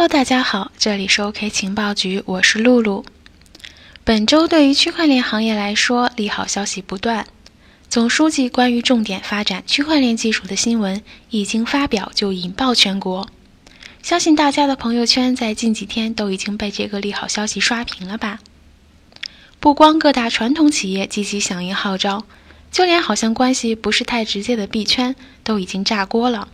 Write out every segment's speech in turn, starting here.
Hello，大家好，这里是 OK 情报局，我是露露。本周对于区块链行业来说，利好消息不断。总书记关于重点发展区块链技术的新闻一经发表就引爆全国，相信大家的朋友圈在近几天都已经被这个利好消息刷屏了吧？不光各大传统企业积极响应号召，就连好像关系不是太直接的币圈都已经炸锅了。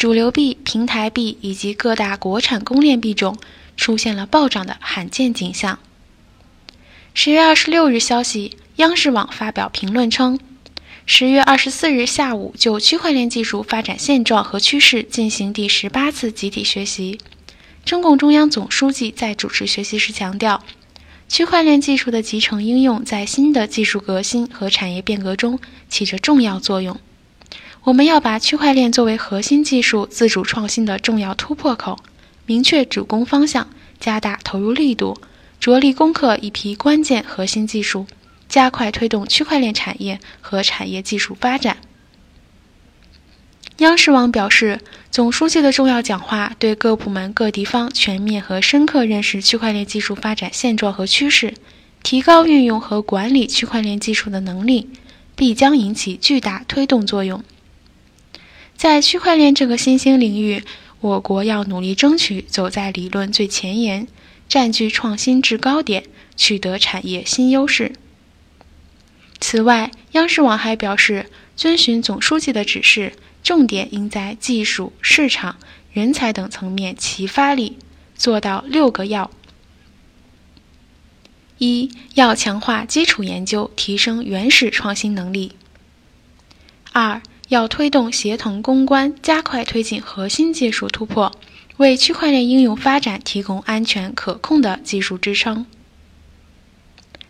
主流币、平台币以及各大国产公链币种出现了暴涨的罕见景象。十月二十六日消息，央视网发表评论称，十月二十四日下午就区块链技术发展现状和趋势进行第十八次集体学习。中共中央总书记在主持学习时强调，区块链技术的集成应用在新的技术革新和产业变革中起着重要作用。我们要把区块链作为核心技术自主创新的重要突破口，明确主攻方向，加大投入力度，着力攻克一批关键核心技术，加快推动区块链产业和产业技术发展。央视网表示，总书记的重要讲话对各部门各地方全面和深刻认识区块链技术发展现状和趋势，提高运用和管理区块链技术的能力，必将引起巨大推动作用。在区块链这个新兴领域，我国要努力争取走在理论最前沿，占据创新制高点，取得产业新优势。此外，央视网还表示，遵循总书记的指示，重点应在技术、市场、人才等层面齐发力，做到六个要：一要强化基础研究，提升原始创新能力；二。要推动协同攻关，加快推进核心技术突破，为区块链应用发展提供安全可控的技术支撑。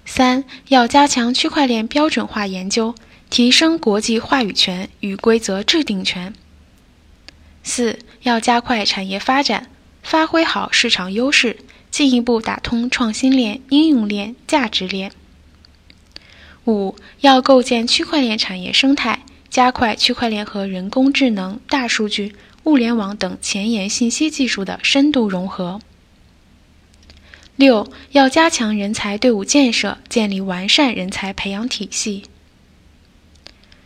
三要加强区块链标准化研究，提升国际话语权与规则制定权。四要加快产业发展，发挥好市场优势，进一步打通创新链、应用链、价值链。五要构建区块链产业生态。加快区块链和人工智能、大数据、物联网等前沿信息技术的深度融合。六，要加强人才队伍建设，建立完善人才培养体系。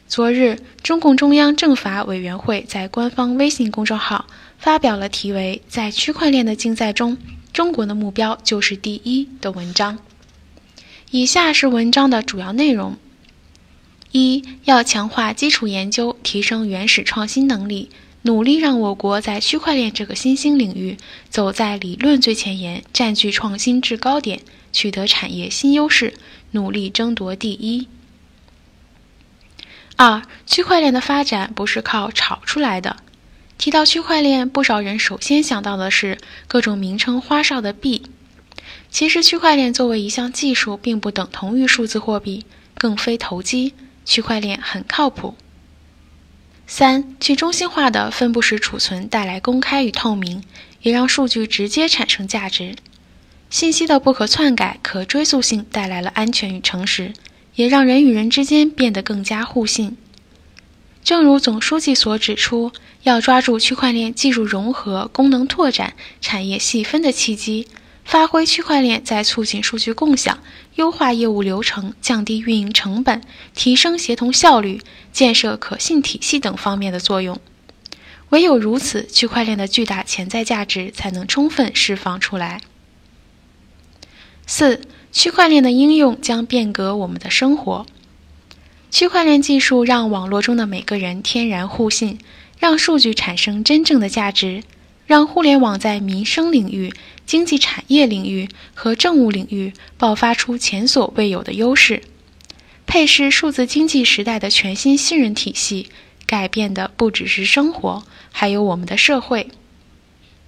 昨日，中共中央政法委员会在官方微信公众号发表了题为《在区块链的竞赛中，中国的目标就是第一》的文章。以下是文章的主要内容。一要强化基础研究，提升原始创新能力，努力让我国在区块链这个新兴领域走在理论最前沿，占据创新制高点，取得产业新优势，努力争夺第一。二，区块链的发展不是靠炒出来的。提到区块链，不少人首先想到的是各种名称花哨的币。其实，区块链作为一项技术，并不等同于数字货币，更非投机。区块链很靠谱。三、去中心化的分布式储存带来公开与透明，也让数据直接产生价值。信息的不可篡改、可追溯性带来了安全与诚实，也让人与人之间变得更加互信。正如总书记所指出，要抓住区块链技术融合、功能拓展、产业细分的契机。发挥区块链在促进数据共享、优化业务流程、降低运营成本、提升协同效率、建设可信体系等方面的作用。唯有如此，区块链的巨大潜在价值才能充分释放出来。四、区块链的应用将变革我们的生活。区块链技术让网络中的每个人天然互信，让数据产生真正的价值。让互联网在民生领域、经济产业领域和政务领域爆发出前所未有的优势，配饰数字经济时代的全新信任体系，改变的不只是生活，还有我们的社会。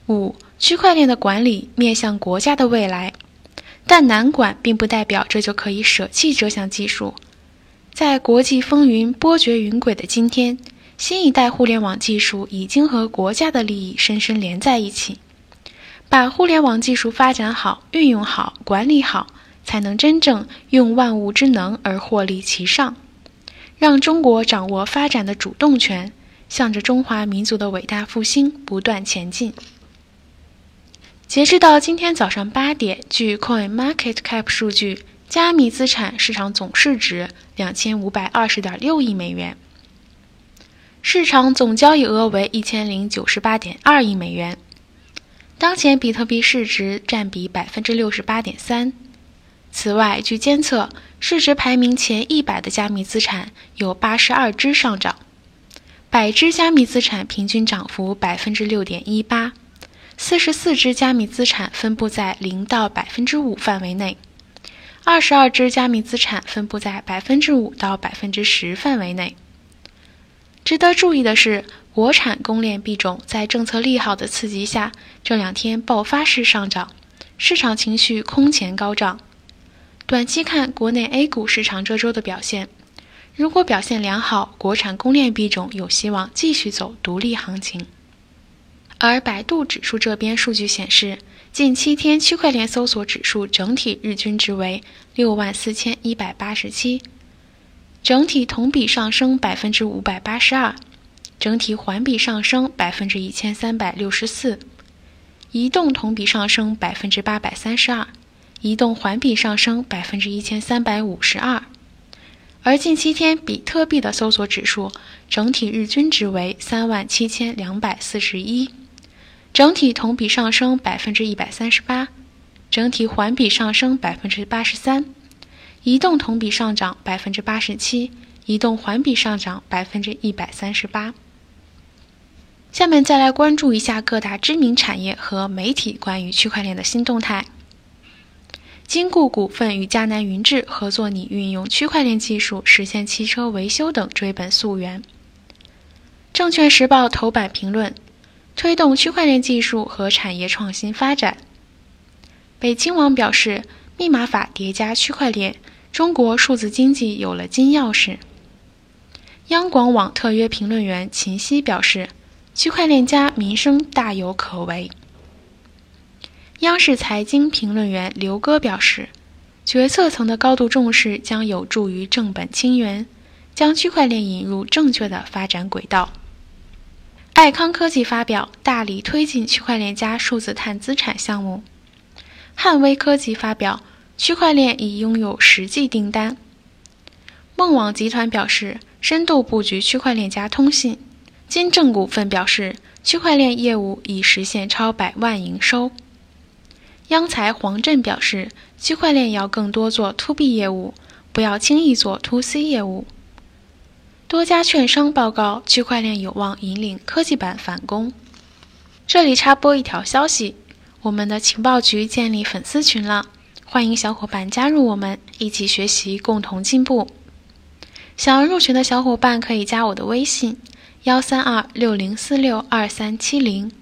五、区块链的管理面向国家的未来，但难管并不代表这就可以舍弃这项技术。在国际风云波谲云诡的今天。新一代互联网技术已经和国家的利益深深连在一起，把互联网技术发展好、运用好、管理好，才能真正用万物之能而获利其上，让中国掌握发展的主动权，向着中华民族的伟大复兴不断前进。截至到今天早上八点，据 Coin Market Cap 数据，加密资产市场总市值两千五百二十点六亿美元，市场总交易额为一千零九十八点二亿美元。当前比特币市值占比百分之六十八点三。此外，据监测，市值排名前一百的加密资产有八十二只上涨，百只加密资产平均涨幅百分之六点一八，四十四只加密资产分布在零到百分之五范围内，二十二只加密资产分布在百分之五到百分之十范围内。值得注意的是，国产公链币种在政策利好的刺激下，这两天爆发式上涨，市场情绪空前高涨。短期看，国内 A 股市场这周的表现，如果表现良好，国产公链币种有希望继续走独立行情。而百度指数这边数据显示，近七天区块链搜索指数整体日均值为六万四千一百八十七，整体同比上升百分之五百八十二，整体环比上升百分之一千三百六十四，移动同比上升百分之八百三十二。移动环比上升百分之一千三百五十二，而近七天比特币的搜索指数整体日均值为三万七千两百四十一，整体同比上升百分之一百三十八，整体环比上升百分之八十三，移动同比上涨百分之八十七，移动环比上涨百分之一百三十八。下面再来关注一下各大知名产业和媒体关于区块链的新动态。金固股份与迦南云智合作拟运用区块链技术实现汽车维修等追本溯源。证券时报头版评论：推动区块链技术和产业创新发展。北青网表示，密码法叠加区块链，中国数字经济有了金钥匙。央广网特约评论员秦曦表示，区块链加民生大有可为。央视财经评论员刘戈表示，决策层的高度重视将有助于正本清源，将区块链引入正确的发展轨道。爱康科技发表大力推进区块链加数字碳资产项目。汉威科技发表区块链已拥有实际订单。梦网集团表示深度布局区块链加通信。金正股份表示区块链业务已实现超百万营收。央财黄振表示，区块链要更多做 To B 业务，不要轻易做 To C 业务。多家券商报告，区块链有望引领科技版反攻。这里插播一条消息：我们的情报局建立粉丝群了，欢迎小伙伴加入我们，一起学习，共同进步。想要入群的小伙伴可以加我的微信：幺三二六零四六二三七零。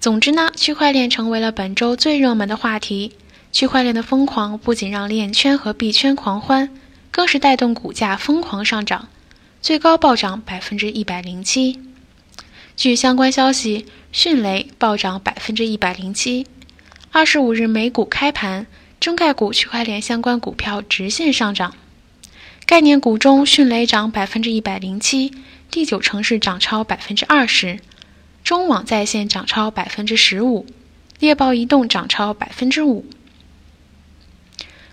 总之呢，区块链成为了本周最热门的话题。区块链的疯狂不仅让链圈和币圈狂欢，更是带动股价疯狂上涨，最高暴涨百分之一百零七。据相关消息，迅雷暴涨百分之一百零七。二十五日美股开盘，中概股区块链相关股票直线上涨，概念股中迅雷涨百分之一百零七，第九城市涨超百分之二十。中网在线涨超百分之十五，猎豹移动涨超百分之五。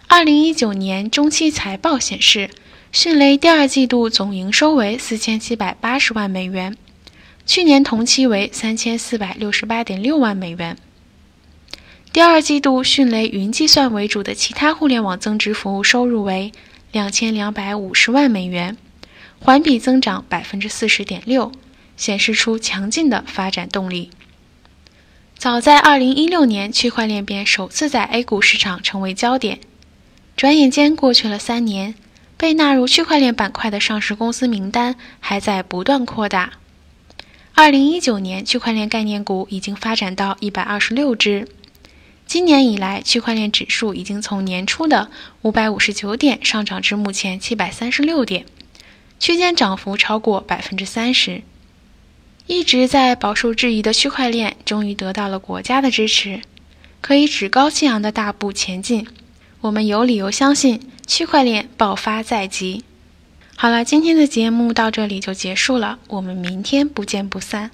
二零一九年中期财报显示，迅雷第二季度总营收为四千七百八十万美元，去年同期为三千四百六十八点六万美元。第二季度迅雷云计算为主的其他互联网增值服务收入为两千两百五十万美元，环比增长百分之四十点六。显示出强劲的发展动力。早在2016年，区块链便首次在 A 股市场成为焦点。转眼间过去了三年，被纳入区块链板块的上市公司名单还在不断扩大。2019年，区块链概念股已经发展到126只。今年以来，区块链指数已经从年初的559点上涨至目前736点，区间涨幅超过百分之三十。一直在饱受质疑的区块链，终于得到了国家的支持，可以趾高气扬的大步前进。我们有理由相信，区块链爆发在即。好了，今天的节目到这里就结束了，我们明天不见不散。